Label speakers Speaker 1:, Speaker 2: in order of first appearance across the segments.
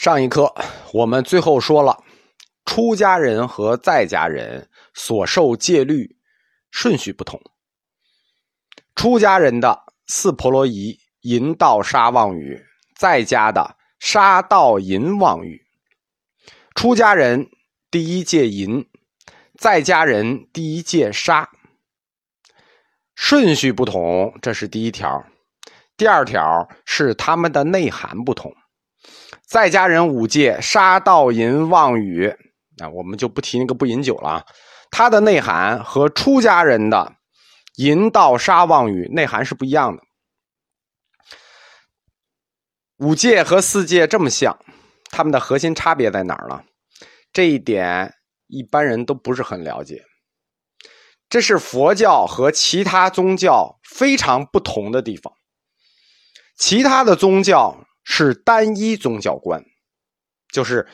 Speaker 1: 上一课我们最后说了，出家人和在家人所受戒律顺序不同。出家人的四婆罗夷淫盗杀妄语，在家的杀盗淫妄语。出家人第一戒淫，在家人第一戒杀。顺序不同，这是第一条。第二条是他们的内涵不同。在家人五戒杀盗淫妄语，那我们就不提那个不饮酒了啊。它的内涵和出家人的淫盗杀妄语内涵是不一样的。五戒和四戒这么像，他们的核心差别在哪儿呢？这一点一般人都不是很了解。这是佛教和其他宗教非常不同的地方。其他的宗教。是单一宗教观，就是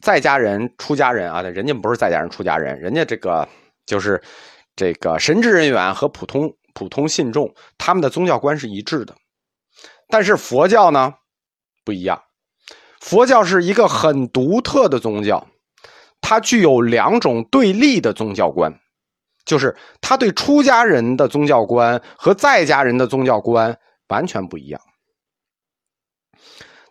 Speaker 1: 在家人、出家人啊，人家不是在家人、出家人，人家这个就是这个神职人员和普通普通信众，他们的宗教观是一致的。但是佛教呢不一样，佛教是一个很独特的宗教，它具有两种对立的宗教观，就是他对出家人的宗教观和在家人的宗教观完全不一样。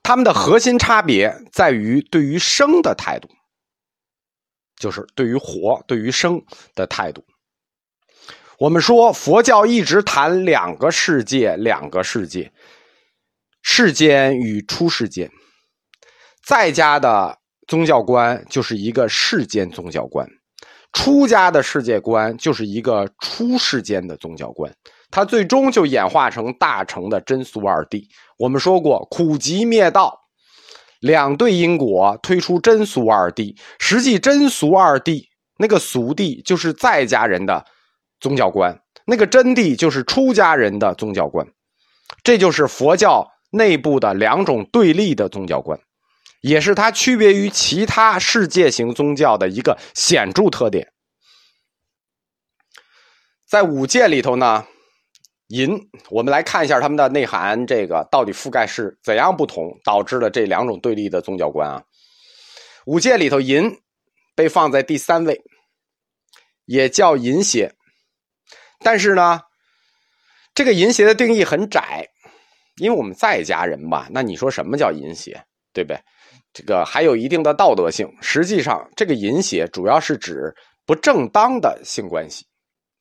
Speaker 1: 他们的核心差别在于对于生的态度，就是对于活、对于生的态度。我们说佛教一直谈两个世界，两个世界，世间与出世间。在家的宗教观就是一个世间宗教观，出家的世界观就是一个出世间的宗教观。它最终就演化成大乘的真俗二谛。我们说过，苦集灭道，两对因果推出真俗二谛。实际真俗二谛，那个俗谛就是在家人的宗教观，那个真谛就是出家人的宗教观。这就是佛教内部的两种对立的宗教观，也是它区别于其他世界型宗教的一个显著特点。在五戒里头呢。淫，我们来看一下他们的内涵，这个到底覆盖是怎样不同，导致了这两种对立的宗教观啊？五戒里头，淫被放在第三位，也叫淫邪，但是呢，这个淫邪的定义很窄，因为我们在家人吧，那你说什么叫淫邪，对不对？这个还有一定的道德性，实际上这个淫邪主要是指不正当的性关系。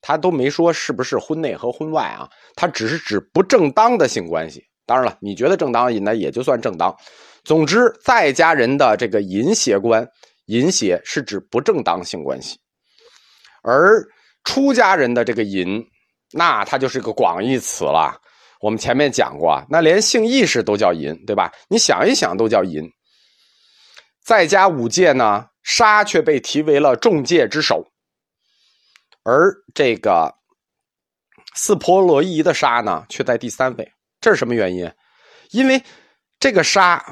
Speaker 1: 他都没说是不是婚内和婚外啊，他只是指不正当的性关系。当然了，你觉得正当，那也就算正当。总之，在家人的这个淫邪观，淫邪是指不正当性关系，而出家人的这个淫，那它就是个广义词了。我们前面讲过，那连性意识都叫淫，对吧？你想一想，都叫淫。在家五戒呢，杀却被提为了众戒之首。而这个四婆罗夷的杀呢，却在第三位，这是什么原因？因为这个杀，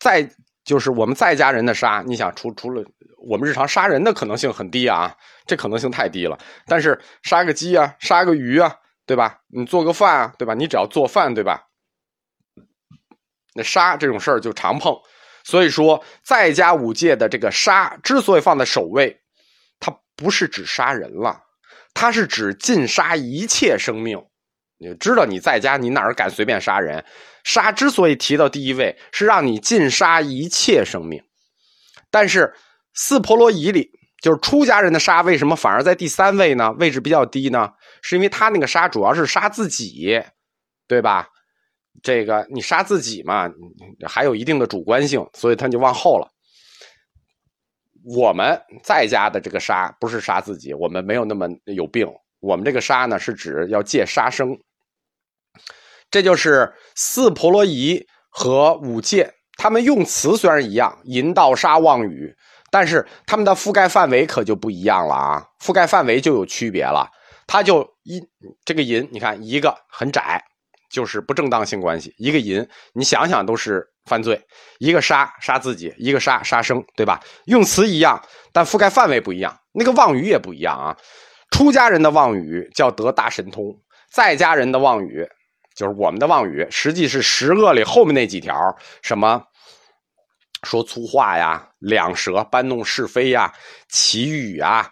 Speaker 1: 在就是我们在家人的杀，你想除除了我们日常杀人的可能性很低啊，这可能性太低了。但是杀个鸡啊，杀个鱼啊，对吧？你做个饭啊，对吧？你只要做饭，对吧？那杀这种事儿就常碰，所以说在家五戒的这个杀之所以放在首位。不是指杀人了，它是指禁杀一切生命。你知道你在家，你哪儿敢随便杀人？杀之所以提到第一位，是让你禁杀一切生命。但是四婆罗夷里，就是出家人的杀，为什么反而在第三位呢？位置比较低呢？是因为他那个杀主要是杀自己，对吧？这个你杀自己嘛，还有一定的主观性，所以他就往后了。我们在家的这个杀不是杀自己，我们没有那么有病。我们这个杀呢，是指要戒杀生。这就是四婆罗夷和五戒，他们用词虽然一样，淫盗杀妄语，但是他们的覆盖范围可就不一样了啊！覆盖范围就有区别了。它就一这个淫，你看一个很窄。就是不正当性关系，一个淫，你想想都是犯罪；一个杀杀自己，一个杀杀生，对吧？用词一样，但覆盖范围不一样，那个妄语也不一样啊。出家人的妄语叫得大神通，在家人的妄语就是我们的妄语，实际是十恶里后面那几条，什么说粗话呀、两舌、搬弄是非呀、绮语啊，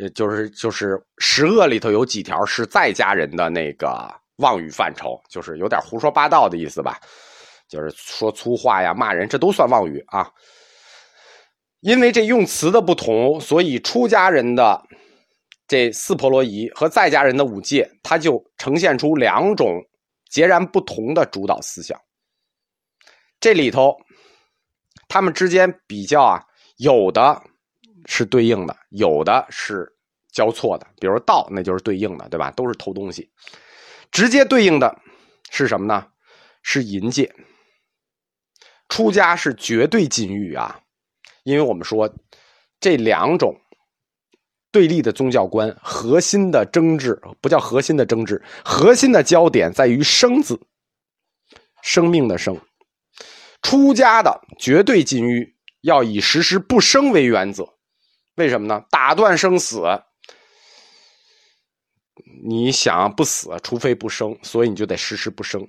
Speaker 1: 呃，就是就是十恶里头有几条是在家人的那个妄语范畴，就是有点胡说八道的意思吧，就是说粗话呀、骂人，这都算妄语啊。因为这用词的不同，所以出家人的这四婆罗夷和在家人的五戒，它就呈现出两种截然不同的主导思想。这里头，他们之间比较啊，有的是对应的，有的是交错的。比如道，那就是对应的，对吧？都是偷东西。直接对应的是什么呢？是淫戒。出家是绝对禁欲啊。因为我们说，这两种对立的宗教观核心的争执不叫核心的争执，核心的焦点在于“生”字，生命的“生”。出家的绝对禁欲，要以时时不生为原则。为什么呢？打断生死，你想不死，除非不生，所以你就得时时不生。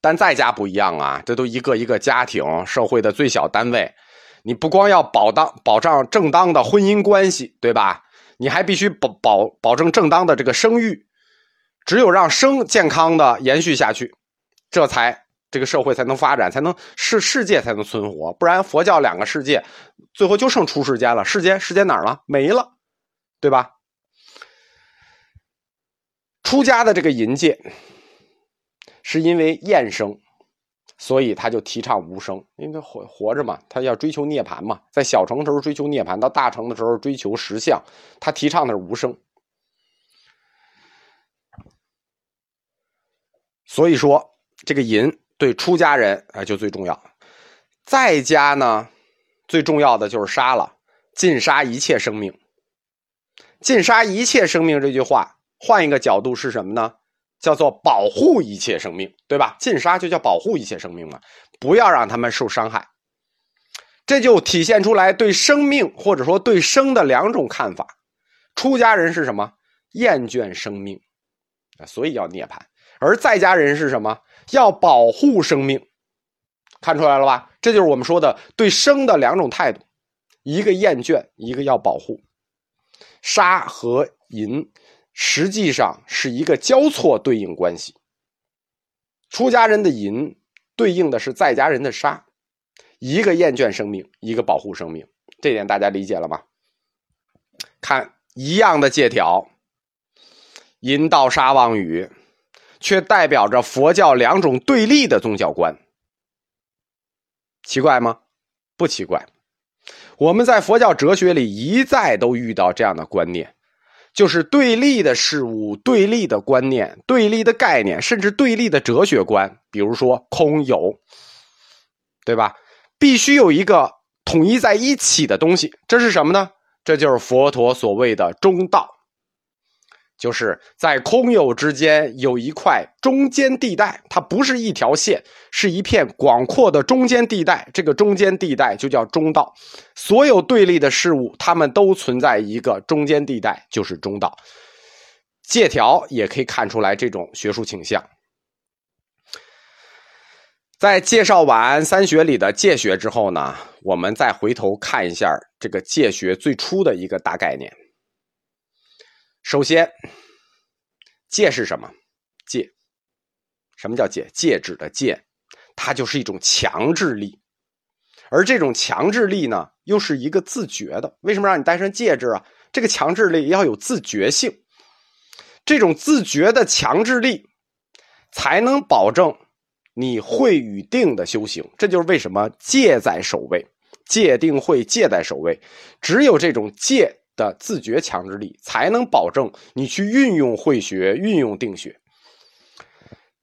Speaker 1: 但在家不一样啊，这都一个一个家庭，社会的最小单位。你不光要保当保障正当的婚姻关系，对吧？你还必须保保保证正当的这个生育，只有让生健康的延续下去，这才这个社会才能发展，才能世世界才能存活。不然佛教两个世界，最后就剩出世间了，世间世间哪儿了？没了，对吧？出家的这个淫戒，是因为厌生。所以他就提倡无声，因为他活活着嘛，他要追求涅槃嘛，在小城的时候追求涅槃，到大城的时候追求实相，他提倡的是无声。所以说，这个淫对出家人啊就最重要，在家呢，最重要的就是杀了，尽杀一切生命。尽杀一切生命这句话，换一个角度是什么呢？叫做保护一切生命，对吧？禁杀就叫保护一切生命嘛，不要让他们受伤害。这就体现出来对生命或者说对生的两种看法。出家人是什么？厌倦生命所以要涅槃；而在家人是什么？要保护生命。看出来了吧？这就是我们说的对生的两种态度：一个厌倦，一个要保护。杀和淫。实际上是一个交错对应关系。出家人的淫对应的是在家人的杀，一个厌倦生命，一个保护生命，这点大家理解了吗？看一样的借条，淫盗杀妄语，却代表着佛教两种对立的宗教观。奇怪吗？不奇怪。我们在佛教哲学里一再都遇到这样的观念。就是对立的事物、对立的观念、对立的概念，甚至对立的哲学观，比如说空有，对吧？必须有一个统一在一起的东西，这是什么呢？这就是佛陀所谓的中道。就是在空有之间有一块中间地带，它不是一条线，是一片广阔的中间地带。这个中间地带就叫中道。所有对立的事物，它们都存在一个中间地带，就是中道。借条也可以看出来这种学术倾向。在介绍完三学里的借学之后呢，我们再回头看一下这个借学最初的一个大概念。首先，戒是什么？戒，什么叫戒？戒指的戒，它就是一种强制力，而这种强制力呢，又是一个自觉的。为什么让你戴上戒指啊？这个强制力要有自觉性，这种自觉的强制力，才能保证你会与定的修行。这就是为什么戒在首位，戒定慧戒在首位，只有这种戒。的自觉强制力，才能保证你去运用慧学、运用定学。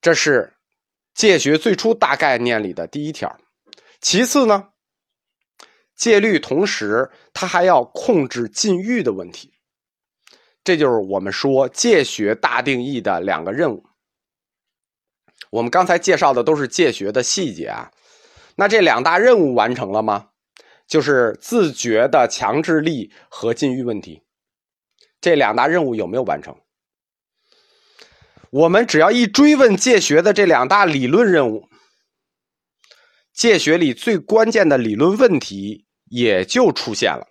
Speaker 1: 这是戒学最初大概念里的第一条。其次呢，戒律同时它还要控制禁欲的问题。这就是我们说戒学大定义的两个任务。我们刚才介绍的都是戒学的细节啊，那这两大任务完成了吗？就是自觉的强制力和禁欲问题，这两大任务有没有完成？我们只要一追问戒学的这两大理论任务，戒学里最关键的理论问题也就出现了。